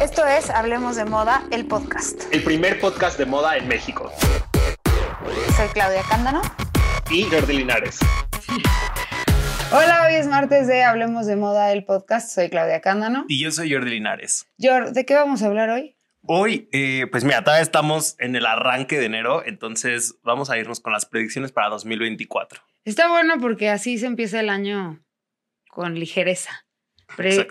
Esto es Hablemos de Moda, el podcast. El primer podcast de moda en México. Soy Claudia Cándano. Y Jordi Linares. Hola, hoy es martes de Hablemos de Moda, el podcast. Soy Claudia Cándano. Y yo soy Jordi Linares. Jord, ¿de qué vamos a hablar hoy? Hoy, eh, pues mira, todavía estamos en el arranque de enero, entonces vamos a irnos con las predicciones para 2024. Está bueno porque así se empieza el año con ligereza. Pre-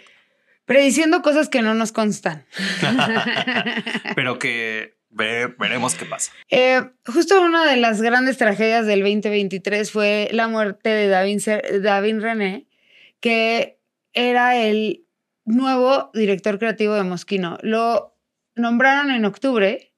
prediciendo cosas que no nos constan. Pero que ve- veremos qué pasa. Eh, justo una de las grandes tragedias del 2023 fue la muerte de David, Ser- David René, que era el nuevo director creativo de Mosquino. Lo nombraron en octubre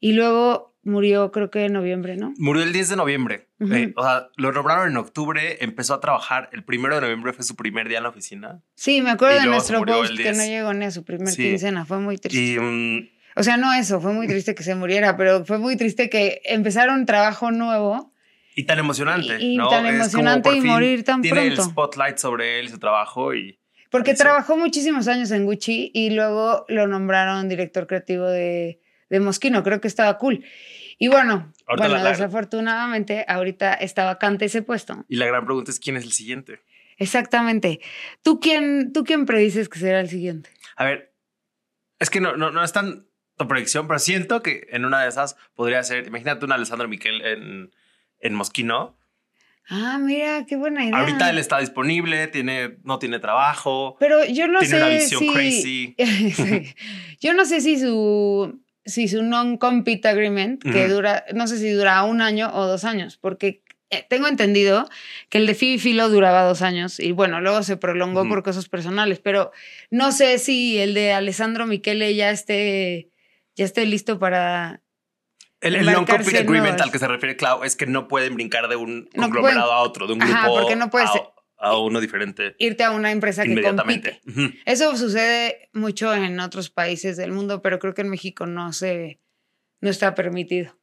y luego murió creo que en noviembre, ¿no? Murió el 10 de noviembre. Eh, o sea, lo nombraron en octubre, empezó a trabajar. El primero de noviembre fue su primer día en la oficina. Sí, me acuerdo de nuestro post que 10. no llegó ni a su primer Sí. quincena, fue muy triste. Y mm, O sea, no eso, fue muy triste que se muriera, pero fue muy triste que empezara un trabajo nuevo Y tan emocionante. Y- y ¿no? tan Es emocionante y morir tan tiene pronto. el spotlight sobre él su trabajo y Porque Eso. trabajó muchísimos años en Gucci y luego lo nombraron director creativo de, de Mosquino. Creo que estaba cool. Y bueno, Ahorita bueno, la- desafortunadamente ahorita está vacante ese puesto. y la gran pregunta es quién es el siguiente. Exactamente. ¿Tú quién, ¿Tú quién predices que será el siguiente? A ver, es que no, no, no es tan tu predicción, pero siento que en una de esas podría ser, imagínate un Alessandro Miquel en, en Mosquino. Ah, mira, qué buena idea. Ahorita él está disponible, tiene, no tiene trabajo, Pero yo no tiene sé una visión si... crazy. Yo no sé si su, si su non-compete agreement, que dura, no sé si dura un año o dos años, porque eh, tengo entendido que el de Phoebe Philo duraba dos años y bueno, luego se prolongó por cosas personales, pero no sé si el de Alessandro Michele ya esté, ya esté listo para... El, el non-compete en agreement al que se refiere Clau es que no pueden brincar de un No conglomerado pueden- a otro, de un Ajá, grupo porque no puedes- a, a uno diferente irte a una empresa que compite. Eso sucede mucho en otros países del mundo, pero creo que en México no se, no está permitido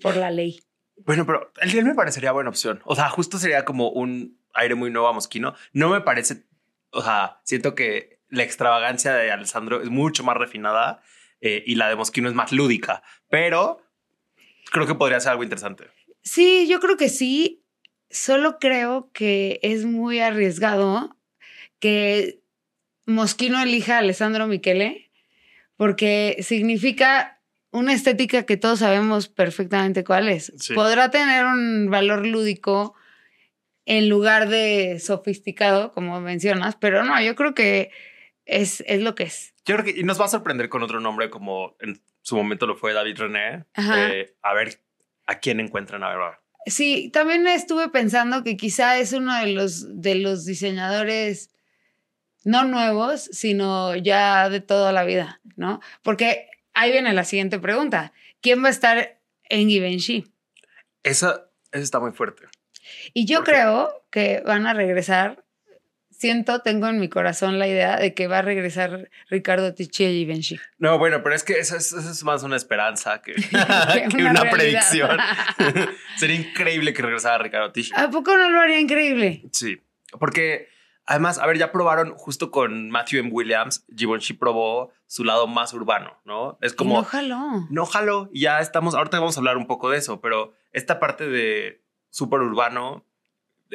por la ley. Bueno, pero el día me parecería buena opción. O sea, justo sería como un aire muy nuevo a Mosquino. No me parece, o sea, siento que la extravagancia de Alessandro es mucho más refinada eh, y la de Mosquino es más lúdica, pero creo que podría ser algo interesante. Sí, yo creo que sí. Solo creo que es muy arriesgado que Mosquino elija a Alessandro Michele, porque significa una estética que todos sabemos perfectamente cuál es. Sí. Podrá tener un valor lúdico en lugar de sofisticado, como mencionas, pero no, yo creo que es, es lo que es. Yo creo que y nos va a sorprender con otro nombre como en su momento lo fue David René. Eh, a ver a quién encuentran. A ver, va. Sí, también estuve pensando que quizá es uno de los, de los diseñadores no nuevos, sino ya de toda la vida, ¿no? Porque ahí viene la siguiente pregunta. ¿Quién va a estar en Givenchy? Esa, esa está muy fuerte. Y yo creo que van a regresar, siento, tengo en mi corazón la idea de que va a regresar Ricardo Ticci a Givenchy. No, bueno, pero es que eso es, eso es más una esperanza que, que una predicción. Sería increíble que regresara Ricardo Tish. ¿A poco no lo haría increíble? Sí, porque además, a ver, ya probaron justo con Matthew M. Williams, Givenchy probó su lado más urbano, ¿no? Es como, No jaló. no y ya estamos, ahorita vamos a hablar un poco de eso, pero esta parte de súper urbano,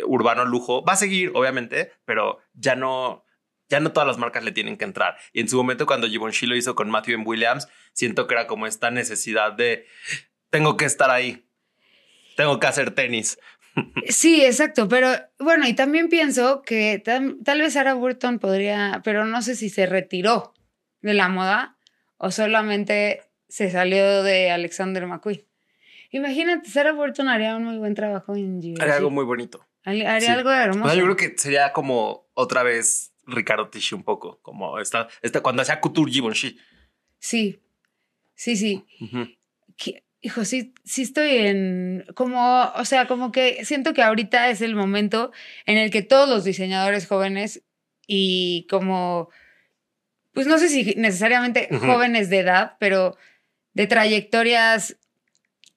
urbano lujo, va a seguir, obviamente, pero ya no, ya no todas las marcas le tienen que entrar. Y en su momento, cuando Givenchy lo hizo con Matthew. Williams, siento que era como esta necesidad de, tengo que estar ahí, tengo que hacer tenis. Sí, exacto, pero bueno, y también pienso que tam- tal vez Sarah Burton podría, pero no sé si se retiró de la moda o solamente se salió de Alexander McQueen. Imagínate, Sarah Burton haría un muy buen trabajo en Givenchy. Haría algo muy bonito. Haría sí. algo hermoso. O sea, yo creo que sería como otra vez Ricardo Tisci un poco, como esta, esta cuando hacía Couture Givenchy. Sí, sí, sí. Que- Hijo, sí, sí estoy en, como, o sea, como que siento que ahorita es el momento en el que todos los diseñadores jóvenes y como, pues no sé si necesariamente jóvenes de edad, pero de trayectorias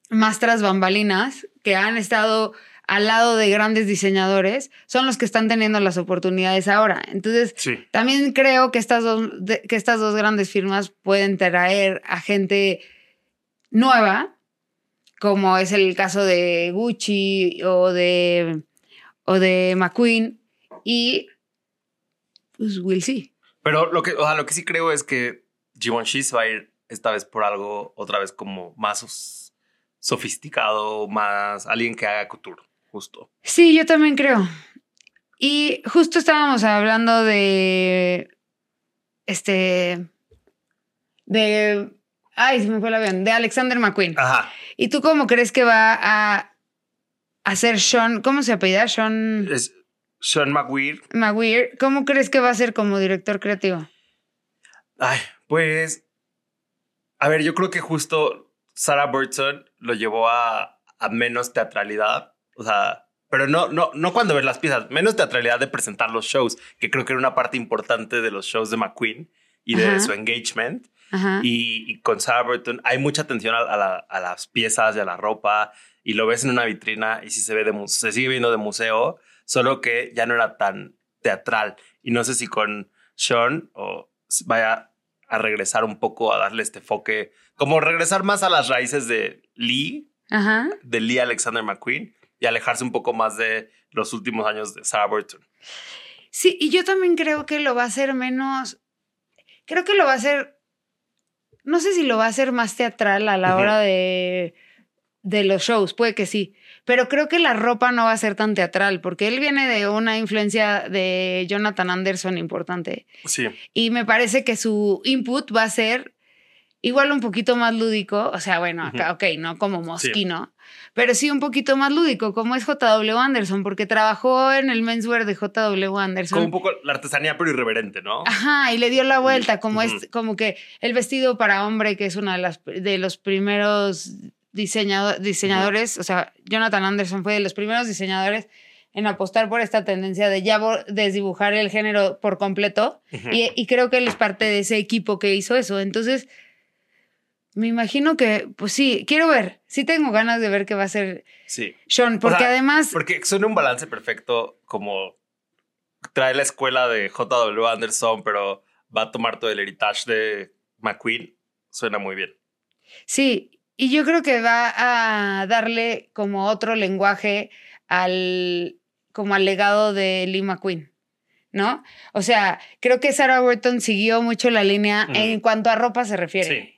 más tras bambalinas, que han estado al lado de grandes diseñadores, son los que están teniendo las oportunidades ahora. Entonces, Sí. también creo que estas dos, que estas dos grandes firmas pueden traer a gente nueva, como es el caso de Gucci o de, o de McQueen, y pues we'll see. Pero lo que, o sea, lo que sí creo es que Givenchy va a ir esta vez por algo, otra vez como más sofisticado, más alguien que haga couture, justo. Sí, yo también creo. Y justo estábamos hablando de. Este. De. Ay, se me fue el avión. De Alexander McQueen. Ajá. ¿Y tú cómo crees que va a hacer Sean? ¿Cómo se apellida? Sean Es Sean McWeir. McWeir. ¿Cómo crees que va a ser como director creativo? Ay, pues. A ver, yo creo que justo Sarah Burton lo llevó a, a menos teatralidad. O sea, pero no, no, no cuando ves las piezas, menos teatralidad de presentar los shows, que creo que era una parte importante de los shows de McQueen y de Ajá. su engagement. Ajá. Y, y con Sarah Burton hay mucha atención a, a la- a las piezas y a la ropa y lo ves en una vitrina y sí se ve de se sigue viendo de museo, solo que ya no era tan teatral. Y no sé si con Sean o vaya a regresar un poco a darle este enfoque, como regresar más a las raíces de Lee, Ajá. de Lee Alexander McQueen y alejarse un poco más de los últimos años de Sarah Burton. Sí, y yo también creo que lo va a hacer menos. Creo que lo va a hacer. No sé si lo va a hacer más teatral a la hora de, de los shows, puede que sí. Pero creo que la ropa no va a ser tan teatral, porque él viene de una influencia de Jonathan Anderson importante. Sí. Y me parece que su input va a ser igual un poquito más lúdico. O sea, bueno, acá, ok, no como Mosquino, pero sí un poquito más lúdico, como es JW Anderson, porque trabajó en el menswear de JW Anderson. Como un poco la artesanía, pero irreverente, ¿no? Ajá, y le dio la vuelta, como es, como que el vestido para hombre, que es una de las de los primeros diseñado- diseñadores, o sea, Jonathan Anderson fue de los primeros diseñadores en apostar por esta tendencia de ya desdibujar el género por completo. Y, y creo que él es parte de ese equipo que hizo eso. Entonces, me imagino que, pues sí, quiero ver. Sí tengo ganas de ver qué va a hacer Sí. Sean, porque sea, además, Porque suena un balance perfecto como trae la escuela de JW Anderson, pero va a tomar todo el heritage de McQueen. Suena muy bien. sí, y yo creo que va a darle como otro lenguaje al, como al legado de Lee McQueen. ¿No? O sea, creo que Sarah Burton siguió mucho la línea en cuanto a ropa se refiere. Sí.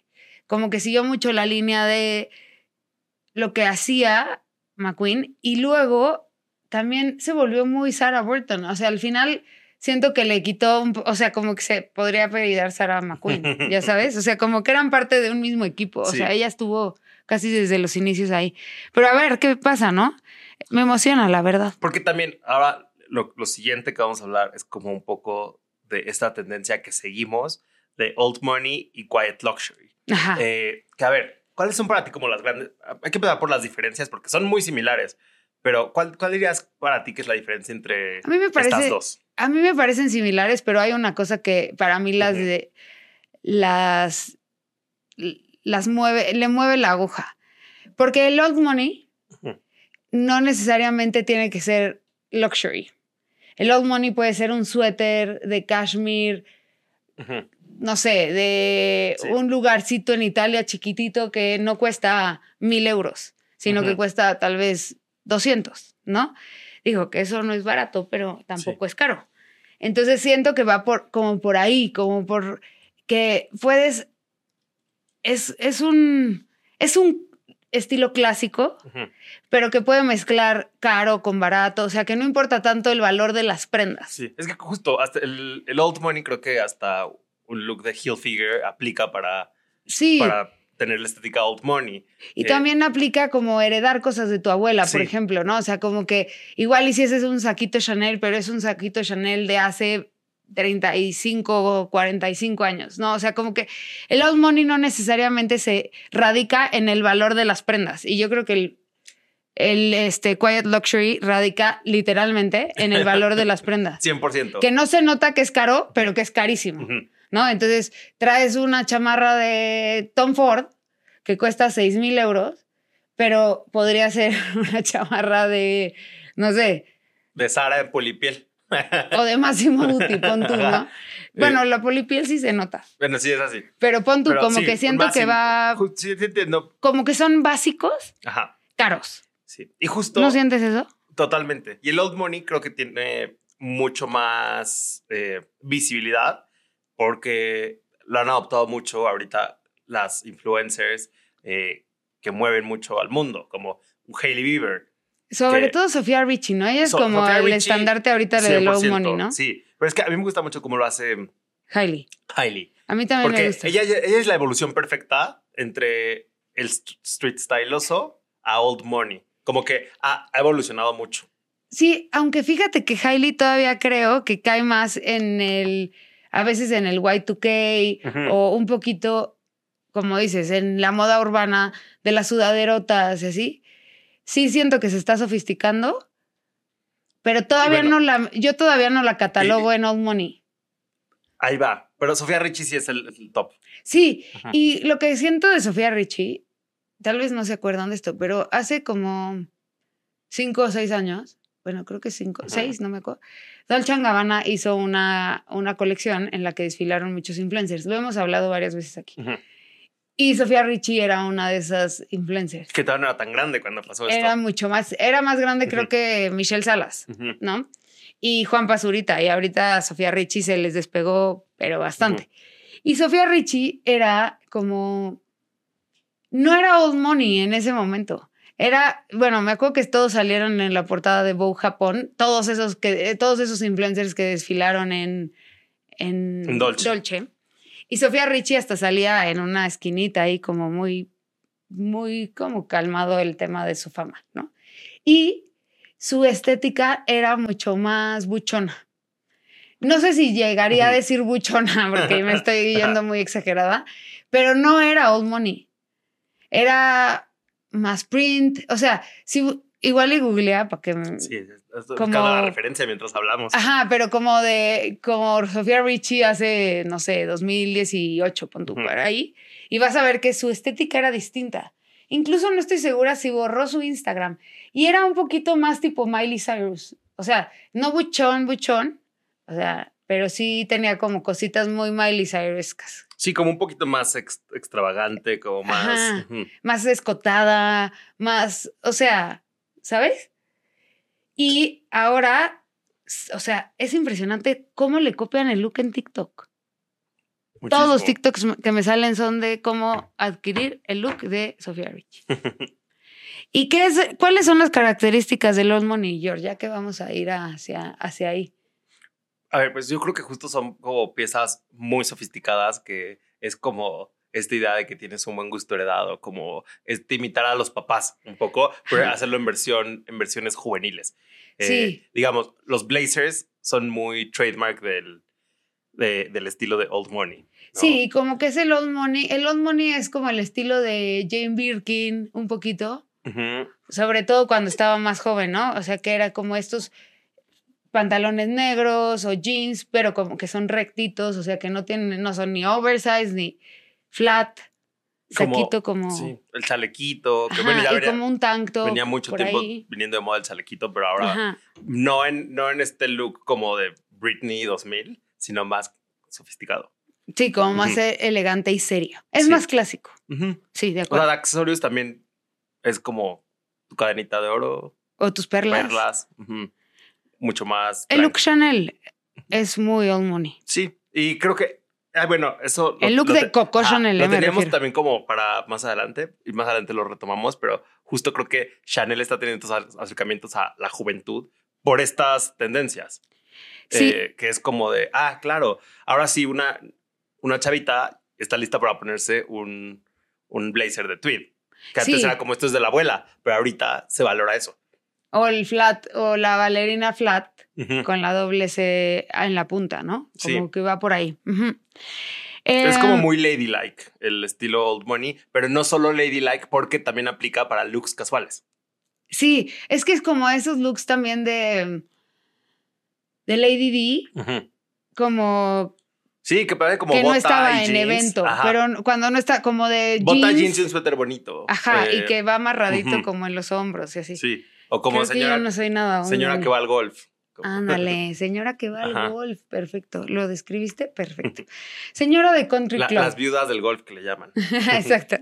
Como que siguió mucho la línea de lo que hacía McQueen y luego también se volvió muy Sarah Burton. O sea, al final siento que le quitó, un o sea, como que se podría apellidar Sarah McQueen, ya sabes. O sea, como que eran parte de un mismo equipo. O Sí. sea, ella estuvo casi desde los inicios ahí. Pero a ver, ¿qué pasa, no? Me emociona, la verdad. Porque también ahora lo, lo siguiente que vamos a hablar es como un poco de esta tendencia que seguimos de old money y quiet luxury. Ajá. Eh, que a ver, ¿cuáles son para ti como las grandes? Hay que empezar por las diferencias porque son muy similares. Pero ¿cuál, cuál dirías para ti que es la diferencia entre A mí me estas parece, dos? a mí me parecen similares, pero hay una cosa que para mí las de las las mueve, le mueve la aguja. Porque el old money no necesariamente tiene que ser luxury. El old money puede ser un suéter de cashmere, No sé, de Sí. un lugarcito en Italia chiquitito que no cuesta mil euros, sino que cuesta tal vez 200, ¿no? Digo que eso no es barato, pero tampoco es caro. Entonces siento que va por, como por ahí, como por que puedes, es, es un, es un estilo clásico, pero que puede mezclar caro con barato, o sea que no importa tanto el valor de las prendas. Sí, es que justo hasta el, el old money creo que hasta un look de heel figure aplica para, Sí. para tener la estética old money. Y Eh, también aplica como heredar cosas de tu abuela, por ejemplo, ¿no? O sea, como que igual hicieses un saquito Chanel, pero es un saquito Chanel de hace 35 o 45 años, ¿no? O sea, como que el old money no necesariamente se radica en el valor de las prendas. Y yo creo que el, el este, quiet luxury radica literalmente en el valor de las prendas. 100%. Que no se nota que es caro, pero que es carísimo. ¿no? Entonces traes una chamarra de Tom Ford que cuesta 6 mil euros, pero podría ser una chamarra de, no sé, De Sara en polipiel. o de Máximo Duty, pon tú, ¿no? Bueno, la polipiel sí se nota, Bueno, sí, es así. pero pon tú Pero como sí, que siento que va, Sí, sí entiendo. como que son básicos, Ajá, caros. sí. Y justo... ¿No sientes eso? Totalmente. Y el Old Money creo que tiene mucho más eh, visibilidad porque lo han adoptado mucho ahorita las influencers eh, que mueven mucho al mundo, como Hailey Bieber. Sobre Que- todo Sofía Richie, ¿no? Ella es So- como Sofía el Richie, estandarte ahorita de Low 100%, Money, ¿no? Sí, pero es que a mí me gusta mucho cómo lo hace Hailey. Hailey. A mí también me Porque gusta. ella, ella es la evolución perfecta entre el st- street styloso a Old Money. Como que ha, ha evolucionado mucho. Sí, aunque fíjate que Hailey todavía creo que cae más en el, a veces en el Y2K Ujú. o un poquito, como dices, en la moda urbana de las sudaderotas y así. Sí siento que se está sofisticando, pero todavía bueno. no la, yo todavía no la catalogo en Old Money. Ahí va. Pero Sofía Richie sí es el, el top. Sí, Ajá. y lo que siento de Sofía Richie, tal vez no se acuerdan de esto, pero hace como cinco o seis años, bueno, creo que cinco, Ajá. seis, no me acuerdo, Dolce Gabbana hizo una, una colección en la que desfilaron muchos influencers. Lo hemos hablado varias veces aquí. Ujú. Y Sofía Richie era una de esas influencers. Que todavía no era tan grande cuando pasó esto. Era mucho más, era más grande creo Ujú. que Michelle Salas, Ujú. ¿no? Y Juan Pazurita. Y ahorita a Sofía Richie se les despegó, pero bastante. Y Sofía Richie era como. No era old money en ese momento. Era, bueno, me acuerdo que todos salieron en la portada de Vogue Japón, todos esos que, eh, todos esos influencers que desfilaron en, en, En Dolce. Y Sofía Richie hasta salía en una esquinita ahí como muy, muy como calmado el tema de su fama, ¿no? Y su estética era mucho más buchona. No sé si llegaría a decir buchona porque me estoy yendo muy exagerada, pero no era old money. Era más print. O sea, si igual y googlea para que Sí, Como- la referencia mientras hablamos. Ajá, pero como de, como Sofía Richie hace, no sé, 2018, pon tú Ujú. por ahí, y vas a ver que su estética era distinta. Incluso no estoy segura si borró su Instagram. Y era un poquito más tipo Miley Cyrus. O sea, no buchón, buchón, o sea, pero sí tenía como cositas muy Miley Cyruscas. Sí, como un poquito más ex- extravagante, como más. Ajá. Más escotada, más, o sea, ¿sabes? Y ahora, o sea, es impresionante cómo le copian el look en TikTok. Todos los. TikToks que me salen son de cómo adquirir el look de Sofía Rich. ¿Y qué es, cuáles son las características del Old Money, George? Ya que vamos a ir hacia, hacia ahí. A ver, pues yo creo que justo son como piezas muy sofisticadas que es como esta idea de que tienes un buen gusto heredado, como este imitar a los papás un poco, pero hacerlo en versión en versiones juveniles. Eh, Sí. Digamos, los blazers son muy trademark del, de- del estilo de Old Money. ¿no? Sí, como que es el Old Money. El Old Money es como el estilo de Jane Birkin, un poquito. Sobre todo cuando estaba más joven, ¿no? O sea, que era como estos pantalones negros o jeans, pero como que son rectitos, o sea, que no tienen, no son ni oversize ni flat, saquito como, Sí, el chalequito, que Ajá, bueno, ya y venía, como un tank top venía mucho tiempo ahí. viniendo de moda el chalequito, pero ahora Ajá. no en, no en este look como de Britney 2000, sino más sofisticado. Sí, como más elegante y serio. Es Sí. más clásico. Sí, de O sea, acuerdo. de accesorios también es como tu cadenita de oro, O tus perlas. perlas, mucho más. El look. Chanel es muy old money. Sí, y creo que, ah, bueno, eso. El look de Coco Chanel, Lo eh, refiero. también como para más adelante, y más adelante lo retomamos, pero justo creo que Chanel está teniendo estos acercamientos a la juventud por estas tendencias. Sí. Eh, que es como de, ah, claro, ahora sí, una, una chavita está lista para ponerse un, un blazer de tweed. Que antes Sí. era como esto es de la abuela, pero ahorita se valora eso. O el flat, o la bailarina flat, con la doble C en la punta, ¿no? Sí. Como que va por ahí. Es Eh, como muy ladylike el estilo old money, pero no solo ladylike porque también aplica para looks casuales. Sí, es que es como esos looks también de, de Lady D, como Sí, que parece como que no estaba y en jeans. evento, Ajá. pero cuando no está como de Bota, jeans, jeans y un suéter bonito. ajá, Eh, y que va amarradito como en los hombros y así. Sí. O como Creo que señora, yo no soy nada. señora que va al golf. Ándale, señora que va Ajá. al golf, perfecto. ¿Lo describiste? Perfecto. Señora de country La- club. las viudas del golf que le llaman. Exacto.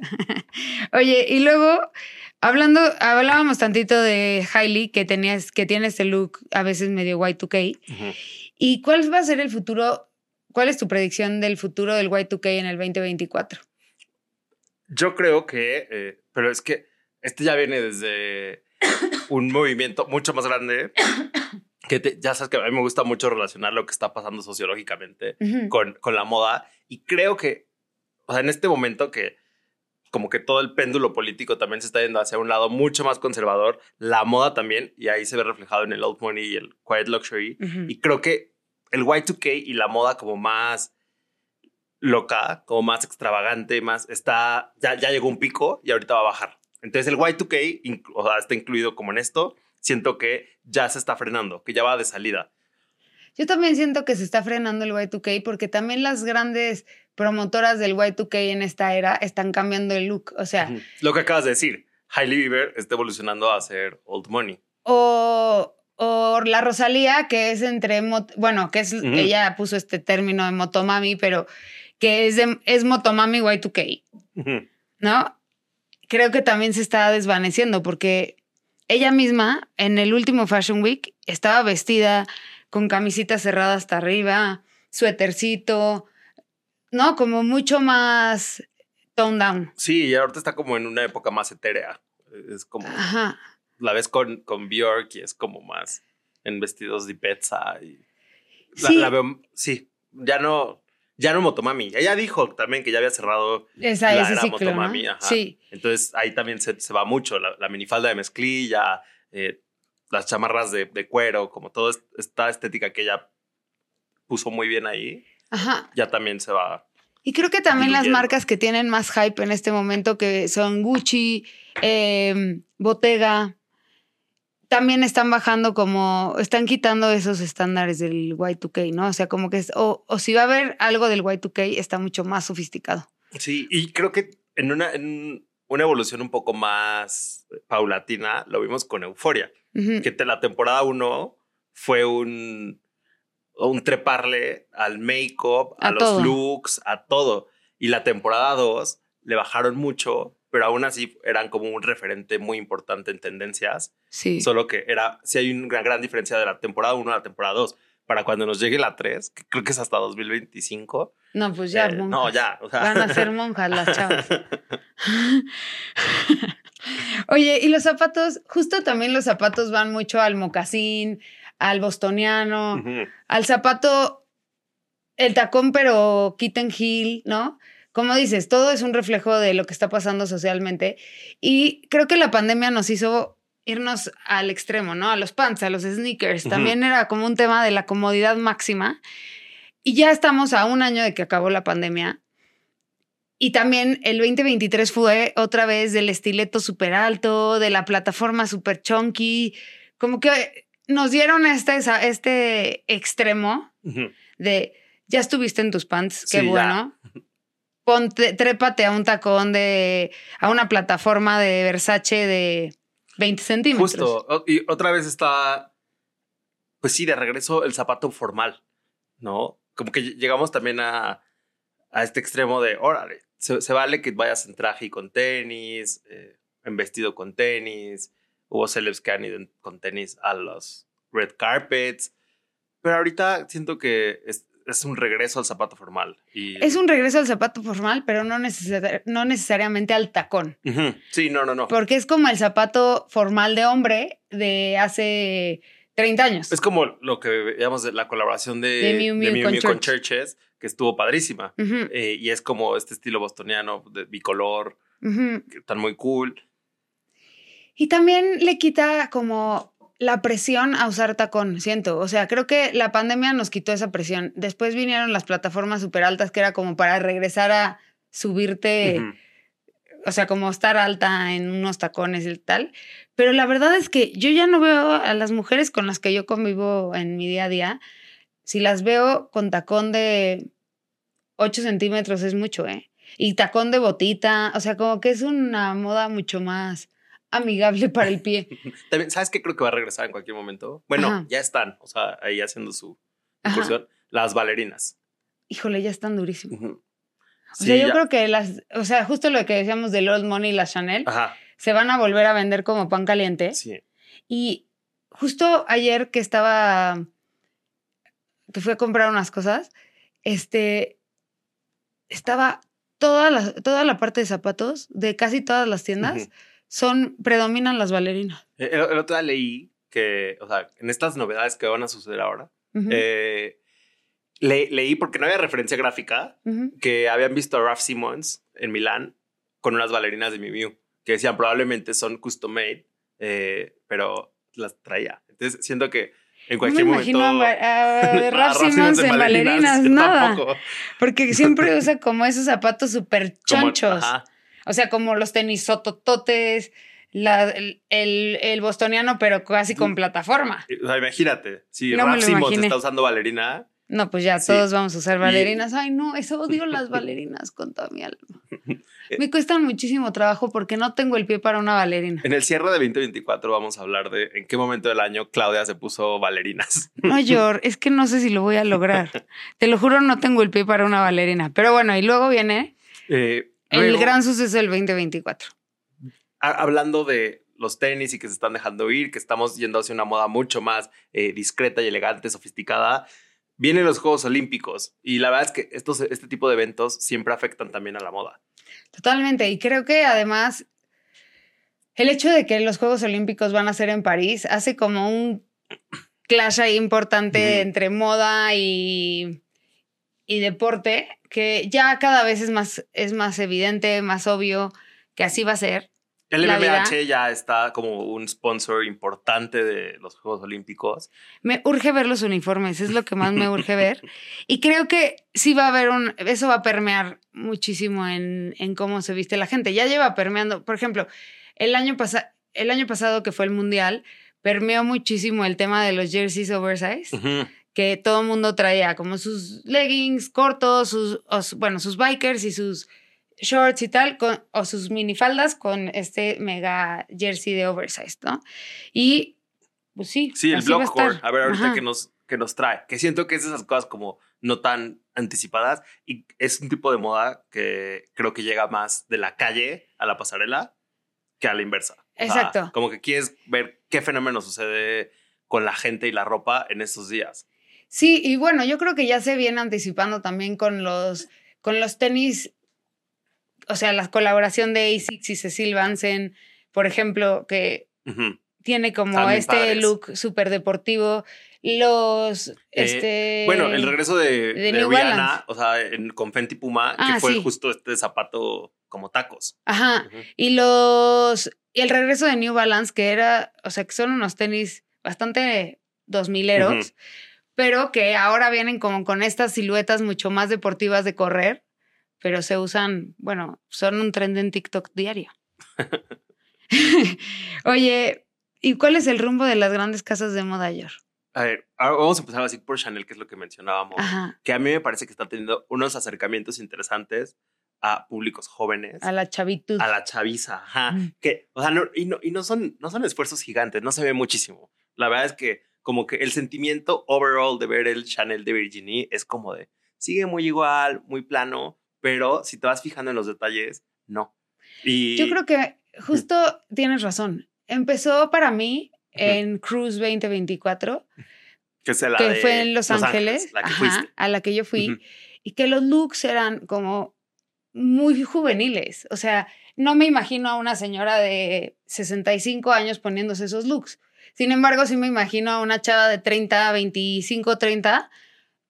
Oye, y luego, hablando, hablábamos tantito de Hailey, que tenías, que tiene este look a veces medio Y2K. Ujú. ¿Y cuál va a ser el futuro? ¿Cuál es tu predicción del futuro del Y2K en el 2024? Yo creo que, eh, pero es que este ya viene desde un movimiento mucho más grande. Que te- ya sabes que a mí me gusta mucho relacionar lo que está pasando sociológicamente con, con la moda. Y creo que, o sea, en este momento que como que todo el péndulo político también se está yendo hacia un lado mucho más conservador, la moda también, y ahí se ve reflejado en el old money y el quiet luxury. Y creo que el Y2K y la moda como más loca, como más extravagante, más está, ya, ya llegó un pico y ahorita va a bajar. Entonces el Y2K, inc- o sea, está incluido como en esto, siento que ya se está frenando, que ya va de salida. Yo también siento que se está frenando el Y2K porque también las grandes promotoras del Y2K en esta era están cambiando el look. O sea. Lo que acabas de decir, Hailey Bieber está evolucionando a ser old money. o, o la Rosalía, que es entre, bueno, que es, Ujú. ella puso este término de motomami, pero que es, de- es motomami Y2K, Ujú. ¿no? Creo que también se está desvaneciendo porque ella misma en el último Fashion Week estaba vestida con camisita cerrada hasta arriba, suétercito, ¿no? Como mucho más tone down. Sí, y ahorita está como en una época más etérea. Es como, Ajá. la ves con, con Bjork y es como más en vestidos de pizza. Y la, Sí. la veo, sí, ya no, ya no Motomami. Ella dijo también que ya había cerrado Esa, la ese era ciclo, ¿no? Motomami. ajá. Sí. Entonces ahí también se, se va mucho la, la minifalda de mezclilla, eh, las chamarras de, de cuero, como toda est- esta estética que ella puso muy bien ahí, Ajá. ya también se va. Y creo que también las marcas que tienen más hype en este momento, que son Gucci, eh, Bottega, también están bajando como, están quitando esos estándares del Y2K, ¿no? O sea, como que es, o, o si va a haber algo del Y2K, está mucho más sofisticado. Sí, y creo que en una, en una evolución un poco más paulatina lo vimos con Euforia. Que te- la temporada 1 fue un, un treparle al make-up, a, A los looks, a todo. Y la temporada 2 le bajaron mucho, pero aún así eran como un referente muy importante en tendencias. Sí. Solo que era, sí hay una gran diferencia de la temporada 1 a la temporada 2. Para cuando nos llegue la 3, que creo que es hasta 2025. no, pues ya, eh, monjas. no, ya. o sea. Van a ser monjas las chavas. Oye, y los zapatos, justo también los zapatos van mucho al mocasín, al bostoniano, al zapato, el tacón, pero kitten heel, ¿no? Como dices, todo es un reflejo de lo que está pasando socialmente. Y creo que la pandemia nos hizo irnos al extremo, ¿no? A los pants, a los sneakers. También era como un tema de la comodidad máxima. Y ya estamos a un año de que acabó la pandemia. Y también el 2023 fue otra vez del estileto súper alto, de la plataforma súper chunky. Como que nos dieron este, este extremo de ya estuviste en tus pants, qué Sí, ya. Ponte, trépate a un tacón de, a una plataforma de Versace de 20 centímetros. Justo. Y otra vez está, pues sí, de regreso el zapato formal, ¿no? Como que llegamos también a, a este extremo de, órale, se, vale que vayas en traje y con tenis, eh, en vestido con tenis. Hubo celebs que han ido con tenis a los red carpets. Pero ahorita siento que es, es un regreso al zapato formal. Y, Es un regreso al zapato formal, pero no, necesar- no necesariamente al tacón. Sí, no, no, no. Porque es como el zapato formal de hombre de hace 30 años. Es como lo que veíamos de la colaboración de, De Miu Miu con con Church. Churches, que estuvo padrísima. Eh, y es como este estilo bostoniano de bicolor, que están muy cool. Y también le quita como la presión a usar tacón, siento. O sea, creo que la pandemia nos quitó esa presión. Después vinieron las plataformas súper altas que era como para regresar a subirte, o sea, como estar alta en unos tacones y tal. Pero la verdad es que yo ya no veo a las mujeres con las que yo convivo en mi día a día. Si las veo con tacón de 8 centímetros es mucho, ¿eh? Y tacón de botita, o sea, como que es una moda mucho más amigable para el pie. También, ¿sabes qué creo que va a regresar en cualquier momento? Bueno, Ajá. ya están, o sea, ahí haciendo su incursión. Las bailarinas. Híjole, ya están durísimos. Ujú. O Sí, sea, yo ya- creo que las, o sea, justo lo que decíamos del Old Money y la Chanel, Ajá, se van a volver a vender como pan caliente. sí. Y justo ayer que estaba, que fui a comprar unas cosas, este, estaba toda la, toda la parte de zapatos de casi todas las tiendas. Son, predominan las bailarinas. El, el otro día leí que, o sea, en estas novedades que van a suceder ahora, Ujú, eh, le- leí porque no había referencia gráfica ujú. que habían visto a Ralph Simmons en Milán con unas bailarinas de Miu Miu que decían probablemente son custom made, eh, pero las traía. Entonces siento que en No me cualquier imagino momento... a, a a Ralph Simmons en bailarinas, nada. tampoco. Porque siempre usa como esos zapatos súper Como- chonchos. ajá. O sea, como los tenis sotototes, la- el, el, el bostoniano, pero casi con plataforma. O sea, imagínate, si No está usando bailarina, No, pues ya Sí. todos vamos a usar bailarinas. Ay, no, eso odio las bailarinas con toda mi alma. Me cuestan muchísimo trabajo porque no tengo el pie para una bailarina. en el cierre de 2024 vamos a hablar de en qué momento del año Claudia se puso bailarinas. No, Yor, es que no sé si lo voy a lograr. Te lo juro, no tengo el pie para una bailarina. Pero bueno, y luego viene Eh, el gran suceso del 2024. a- hablando de los tenis y que se están dejando ir, que estamos yendo hacia una moda mucho más eh, discreta y elegante, sofisticada, vienen los Juegos Olímpicos y la verdad es que estos, este tipo de eventos siempre afectan también a la moda. Totalmente. Y creo que además el hecho de que los Juegos Olímpicos van a ser en París hace como un clash ahí importante entre moda y, y deporte que ya cada vez es más, es más evidente, más obvio que así va a ser. El MMH ya está como un sponsor importante de los Juegos Olímpicos. Me urge ver los uniformes, es lo que más me urge ver. Y creo que sí va a haber un, eso va a permear muchísimo en, en cómo se viste la gente. Ya lleva permeando, por ejemplo, el año, pasa, el año pasado que fue el Mundial, permeó muchísimo el tema de los jerseys oversize, Ujú. Que todo el mundo traía como sus leggings cortos, sus, o bueno, sus bikers y sus shorts y tal, con, o sus minifaldas con este mega jersey de oversize, ¿no? Y pues sí. Sí, el a blockcore. estar. A ver, ahorita Ajá. que nos, que nos trae. Que siento que es de esas cosas como no tan anticipadas y es un tipo de moda que creo que llega más de la calle a la pasarela que a la inversa. O sea, Exacto. como que quieres ver qué fenómeno sucede con la gente y la ropa en estos días. Sí, y bueno, yo creo que ya se viene anticipando también con los, con los tenis, o sea, la colaboración de ASICS y Cecil Vansen, por ejemplo, que tiene como este padres. look súper deportivo. Los, este... Eh, Bueno, el regreso de, de de New Rihanna, Balance. o sea, en- con Fenty Puma, Ah, que fue sí. justo este zapato como tacos. Ajá, y los, y el regreso de New Balance, que era, o sea, que son unos tenis bastante dos mileros, Ujú. Pero que ahora vienen como con estas siluetas mucho más deportivas de correr, pero se usan, bueno, son un trend en TikTok diario. Oye, ¿y cuál es el rumbo de las grandes casas de moda, Yor? A ver, vamos a empezar así por Chanel, que es lo que mencionábamos. Ajá, que a mí me parece que está teniendo unos acercamientos interesantes a públicos jóvenes, a la chavitud. a la chaviza, ajá, Mm. que, o sea, no, y, no, y no, son, no son esfuerzos gigantes, no se ve muchísimo. La verdad es que como que el sentimiento overall de ver el Chanel de Virginie es como de, sigue muy igual, muy plano, pero si te vas fijando en los detalles, no. Y Yo creo que justo tienes razón. Empezó para mí en Cruise 2024, que, la que fue en Los, Ángeles, la que ajá, a la que yo fui, y que los looks eran como muy juveniles. O sea, no me imagino a una señora de 65 años poniéndose esos looks. Sin embargo, sí me imagino a una chava de 30, 25, 30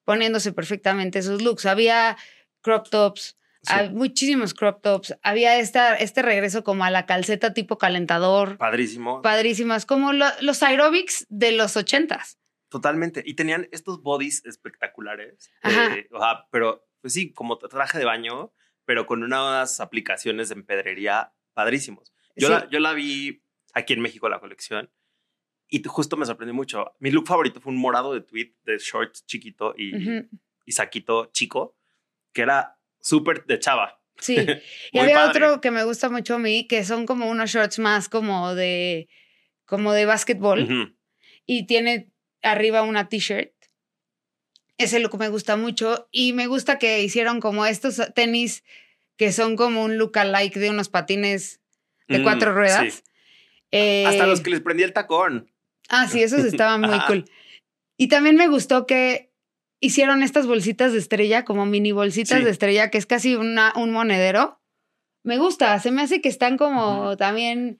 poniéndose perfectamente esos looks. Había crop tops, Sí. muchísimos crop tops. Había esta, este regreso como a la calceta tipo calentador. Padrísimo. Padrísimas, como lo- los aerobics de los ochentas. Totalmente. Y tenían estos bodies espectaculares. Ajá. eh, o sea, pero, pues sí, como traje de baño, pero con unas aplicaciones de empedrería padrísimos. Yo, Sí. la, yo la vi aquí en México, la colección, y justo me sorprendió mucho. Mi look favorito fue un morado de tweed de shorts chiquito y, y saquito chico. que era súper de chava. Sí. Y había padre. otro que me gusta mucho a mí, que son como unos shorts más como de, como de básquetbol. Y tiene arriba una t-shirt. Ese look me gusta mucho y me gusta que hicieron como estos tenis que son como un look alike de unos patines de Mm, cuatro ruedas. sí. Eh, Hasta los que les prendía el tacón. Ah, sí, esos estaban muy cool. Y también me gustó que hicieron estas bolsitas de estrella, como mini bolsitas Sí. de estrella, que es casi una, un monedero. Me gusta, se me hace que están como también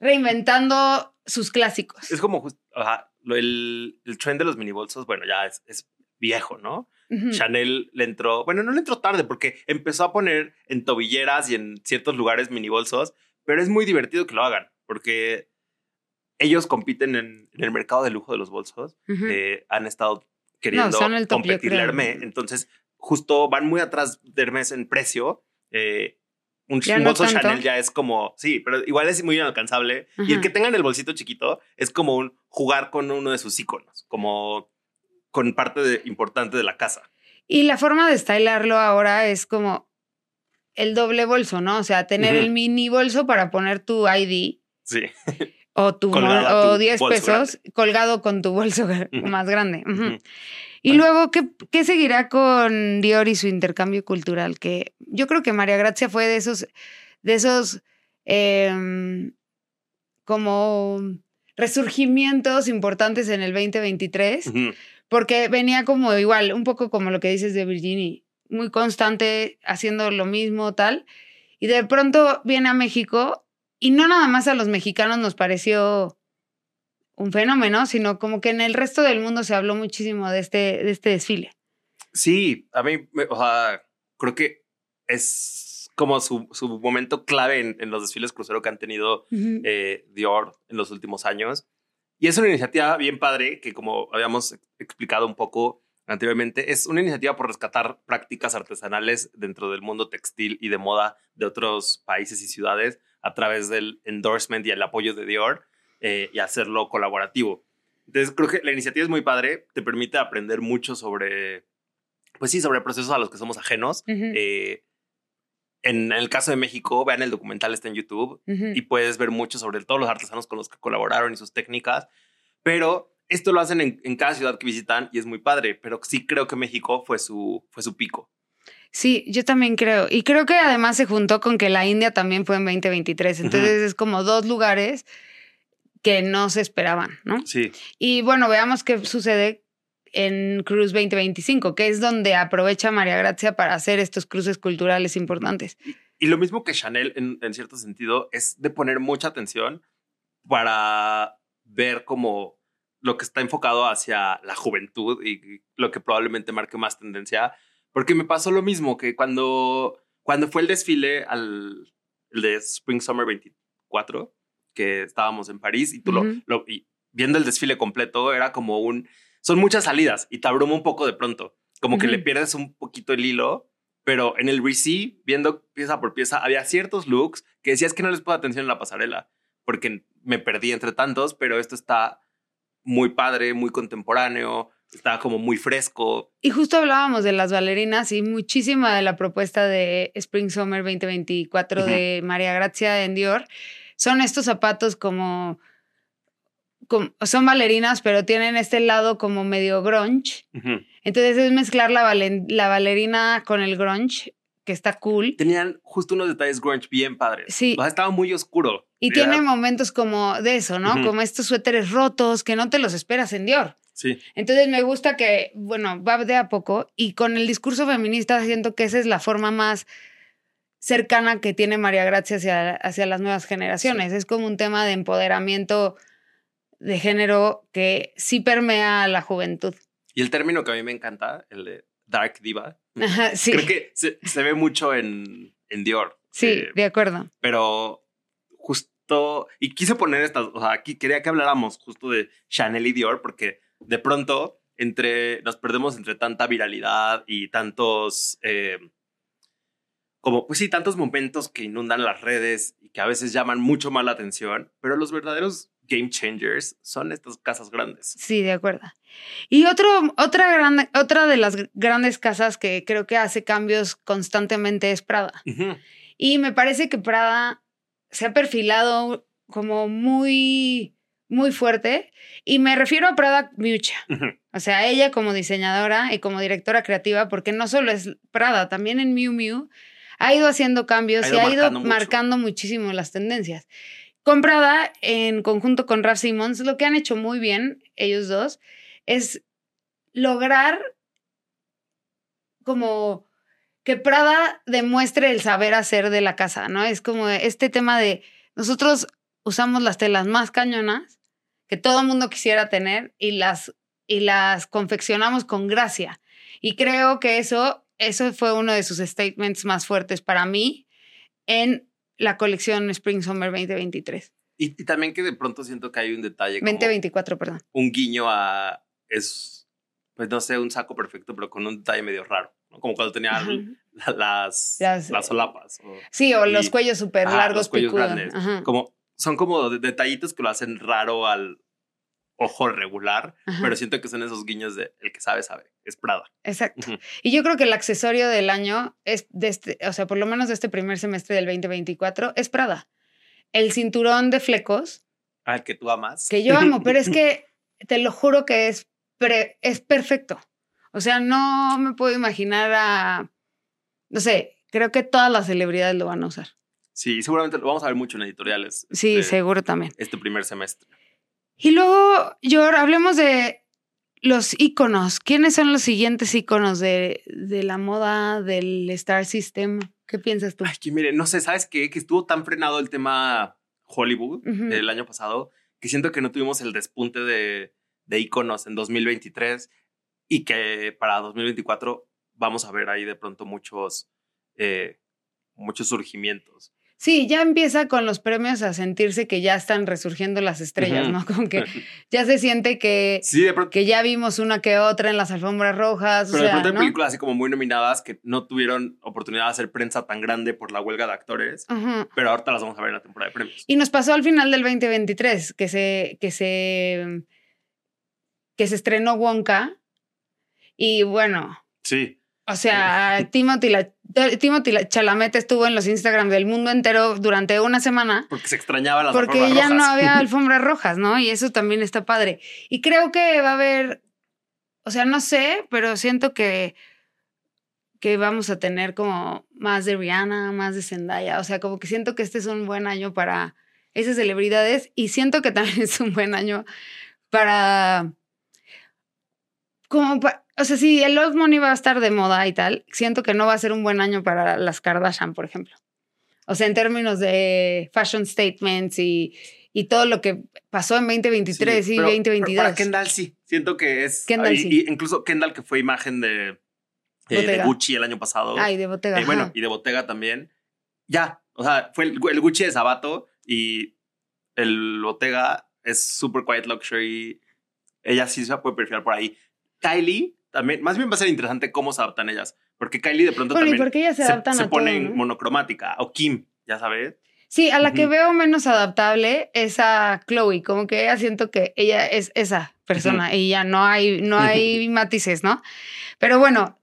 reinventando sus clásicos. Es como ajá, el, el trend de los mini bolsos, bueno, ya es, es viejo, ¿no? Chanel le entró, bueno, no le entró tarde porque empezó a poner en tobilleras y en ciertos lugares mini bolsos, pero es muy divertido que lo hagan porque ellos compiten en, en el mercado de lujo de los bolsos, eh, han estado queriendo son el top, yo competirle a creo. Hermès, entonces justo van muy atrás de Hermès en precio. eh, un, un no bolso tanto. Chanel ya es como, sí, pero igual es muy inalcanzable. Y el que tengan el bolsito chiquito es como un jugar con uno de sus iconos, como con parte de- importante de la casa. Y la forma de stylarlo ahora es como el doble bolso, ¿no? O sea, tener el mini bolso para poner tu ID Sí. o tu o tu 10 bolso pesos colgado con tu bolso más grande. Y Bueno. luego, ¿qué, ¿qué seguirá con Dior y su intercambio cultural? Que yo creo que María Gracia fue de esos, de esos em, como resurgimientos importantes en el 2023 Ujú. porque venía como igual, un poco como lo que dices de Virginie, muy constante, haciendo lo mismo, tal. Y de pronto viene a México y no nada más a los mexicanos nos pareció un fenómeno, sino como que en el resto del mundo se habló muchísimo de este, de este desfile. Sí, a mí, o sea, creo que es como su, su momento clave en, en los desfiles crucero que han tenido Ujú. eh, Dior en los últimos años. Y es una iniciativa bien padre que, como habíamos ex- explicado un poco anteriormente, es una iniciativa por rescatar prácticas artesanales dentro del mundo textil y de moda de otros países y ciudades a través del endorsement y el apoyo de Dior eh, y hacerlo colaborativo. Entonces, creo que la iniciativa es muy padre, te permite aprender mucho sobre, pues sí, sobre procesos a los que somos ajenos. Ujú. Eh, en el caso de México, vean el documental, está en YouTube Ujú. y puedes ver mucho sobre todos los artesanos con los que colaboraron y sus técnicas. Pero esto lo hacen en, en cada ciudad que visitan y es muy padre. Pero sí creo que México fue su, fue su pico. Sí, yo también creo. Y creo que además se juntó con que la India también fue en 2023. Entonces es como dos lugares que no se esperaban, ¿no? Sí. Y bueno, veamos qué sucede en Cruz 2025, que es donde aprovecha María Gracia para hacer estos cruces culturales importantes. Y lo mismo que Chanel, en, en cierto sentido, es de poner mucha atención para ver como lo que está enfocado hacia la juventud y lo que probablemente marque más tendencia. Porque me pasó lo mismo que cuando, cuando fue el desfile al el de Spring Summer 24, que estábamos en París y tú lo- Ujú. lo, y viendo el desfile completo era como un... Son muchas salidas y te abruma un poco de pronto. Como que Ujú. le pierdes un poquito el hilo pero en el receive, viendo pieza por pieza, había ciertos looks que decías que no les puedo atención en la pasarela, porque me perdí entre tantos, pero esto está muy padre, muy contemporáneo, está como muy fresco. Y justo hablábamos de las bailarinas y muchísima de la propuesta de Spring Summer 2024 de María Gracia en Dior son estos zapatos como, como- son bailarinas, pero tienen este lado como medio grunge. Entonces es mezclar la, valen- la bailarina con el grunge, que está cool. Tenían justo unos detalles grunge bien padres. Sí. O sea, estaba muy oscuro. Y tiene momentos como de eso, ¿no? Como estos suéteres rotos que no te los esperas en Dior. Sí, Entonces me gusta que, bueno, va de a poco y con el discurso feminista siento que esa es la forma más cercana que tiene María Gracia hacia, hacia las nuevas generaciones. Es como un tema de empoderamiento de género que sí permea a la juventud. y el término que a mí me encanta, el de Dark Diva, Ajá, sí, creo que se, se ve mucho en, en Dior. sí, Eh, de acuerdo. pero justo, y quise poner estas, o sea, aquí quería que habláramos justo de Chanel y Dior, porque de pronto entre, nos perdemos entre tanta viralidad y tantos, eh, como, pues sí, tantos momentos que inundan las redes y que a veces llaman mucho más la atención, pero los verdaderos game changers son estas casas grandes. Sí, de acuerdo. Y otro, otra, gran, otra de las grandes casas que creo que hace cambios constantemente es Prada. Y me parece que Prada se ha perfilado como muy, muy fuerte. Y me refiero a Prada Mucha. Ujú. O sea, ella como diseñadora y como directora creativa, porque no solo es Prada, también en Miu Miu ha ido haciendo cambios Ha y ido ha ido marcando marcando muchísimo las tendencias. Con Prada, en conjunto con Raf Simons, lo que han hecho muy bien ellos dos es lograr como que Prada demuestre el saber hacer de la casa, ¿no? Es como este tema de nosotros usamos las telas más cañonas que todo el mundo quisiera tener y las, y las confeccionamos con gracia. Y creo que eso, eso fue uno de sus statements más fuertes para mí en la colección Spring Summer 2023. Y, y también que de pronto siento que hay un detalle como 2024, perdón. un guiño a es pues no sé un saco perfecto pero con un detalle medio raro ¿no? como cuando tenía las, Las- las solapas o- Sí, o los Y- cuellos súper largos, los cuellos picudos. grandes Ajá, como son como de- detallitos que lo hacen raro al ojo regular ajá. pero siento que son esos guiños de el que sabe sabe es Prada Exacto. Y yo creo que el accesorio del año es de este, o sea, por lo menos de este primer semestre del 2024 es Prada. El cinturón de flecos, al que tú amas que yo amo, pero es que te lo juro que es, pre- es perfecto. O sea, no me puedo imaginar a, no sé, creo que todas las celebridades lo van a usar. Sí seguramente lo vamos a ver mucho en editoriales Sí, este, seguro también. este primer semestre Y luego, Yor, hablemos de los iconos. ¿Quiénes son los siguientes iconos de, de la moda del Star System? ¿Qué piensas tú? Ay, que mire, no sé, ¿sabes qué? Que estuvo tan frenado el tema Hollywood el año pasado que siento que no tuvimos el despunte de, de iconos en 2023 y que para 2024 vamos a ver ahí de pronto muchos, eh, muchos surgimientos. Sí, ya empieza con los premios a sentirse que ya están resurgiendo las estrellas. ¿no? Como que ya se siente que, Sí, de pronto. que ya vimos una que otra en las alfombras rojas. o Pero de pronto hay ¿no? películas así como muy nominadas que no tuvieron oportunidad de hacer prensa tan grande por la huelga de actores, pero ahorita las vamos a ver en la temporada de premios. Y nos pasó al final del 2023 que se, que se, que se estrenó Wonka. Y bueno, Sí, o sea, Timothy, la, Timothy la- Chalamet estuvo en los Instagram del mundo entero durante una semana. porque se extrañaban las porque alfombras ya no había alfombras rojas, ¿no? Y eso también está padre. Y creo que va a haber, o sea, no sé, pero siento que, que vamos a tener como más de Rihanna, más de Zendaya. O sea, como que siento que este es un buen año para esas celebridades y siento que también es un buen año para... Como pa- o sea, si el Love Money va a estar de moda y tal, siento que no va a ser un buen año para las Kardashian, por ejemplo. O sea, en términos de fashion statements y, y todo lo que pasó en 2023 Sí, y pero- 2022. pero Para Kendall sí. Siento que es. Kendall y- sí. y incluso Kendall, que fue imagen de, eh, de. Gucci el año pasado. Ay, de Bottega. Eh, bueno, y de Bottega también. Ya. O sea, fue el, el Gucci de Sabato y el Bottega es super quiet luxury. Ella sí se puede perfilar por ahí. Kylie también. Más bien va a ser interesante cómo se adaptan ellas. Porque Kylie de pronto Bueno, ¿y también por qué ellas se adaptan se a pone todo, no? monocromática. O Kim, ya sabes. Sí, a la que veo menos adaptable es a Chloe, como que ella siento que ella es esa persona y ya no hay, no hay matices, ¿no? Pero bueno,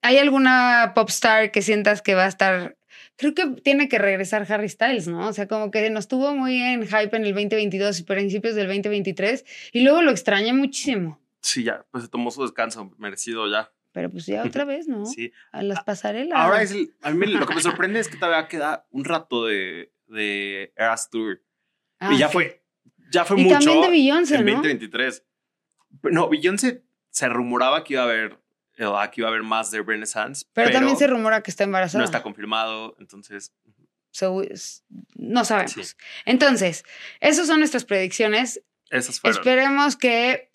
¿hay alguna pop star que sientas que va a estar? Creo que tiene que regresar Harry Styles, ¿no? O sea, como que nos tuvo muy en hype en el 2022 y principios del 2023 y luego lo extrañé muchísimo. Sí, ya. Pues se tomó su descanso merecido ya. Pero pues ya otra vez, ¿no? Sí. A las pasarelas. Ahora es el, a mí lo que me sorprende es que todavía queda un rato de, de Eras Tour. Ah, y ya sí. fue, ya fue Y mucho también de Beyoncé, en ¿no? 2023. Pero No, Beyoncé se rumoraba que iba a haber, que iba a haber más de Renaissance. Pero, también se rumora que está embarazada. no está confirmado, entonces So, no sabemos. Sí. Entonces, esas son nuestras predicciones. esas fueron. Esperemos que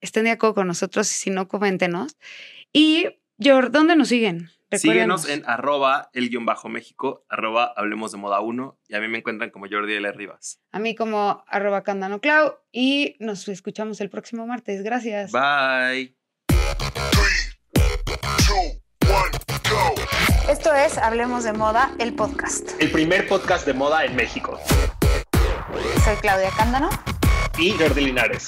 estén de acuerdo con nosotros y si no, coméntenos. Y, Jor, ¿dónde nos siguen? Síguenos en arroba el guion bajo México, arroba hablemos de moda 1 y a mí me encuentran como Jordi L. Rivas. A mí como arroba candano clau y nos escuchamos el próximo martes. Gracias. Bye. Esto es Hablemos de Moda, el podcast. El primer podcast de moda en México. Soy Claudia Cándano. Y Jordi Linares.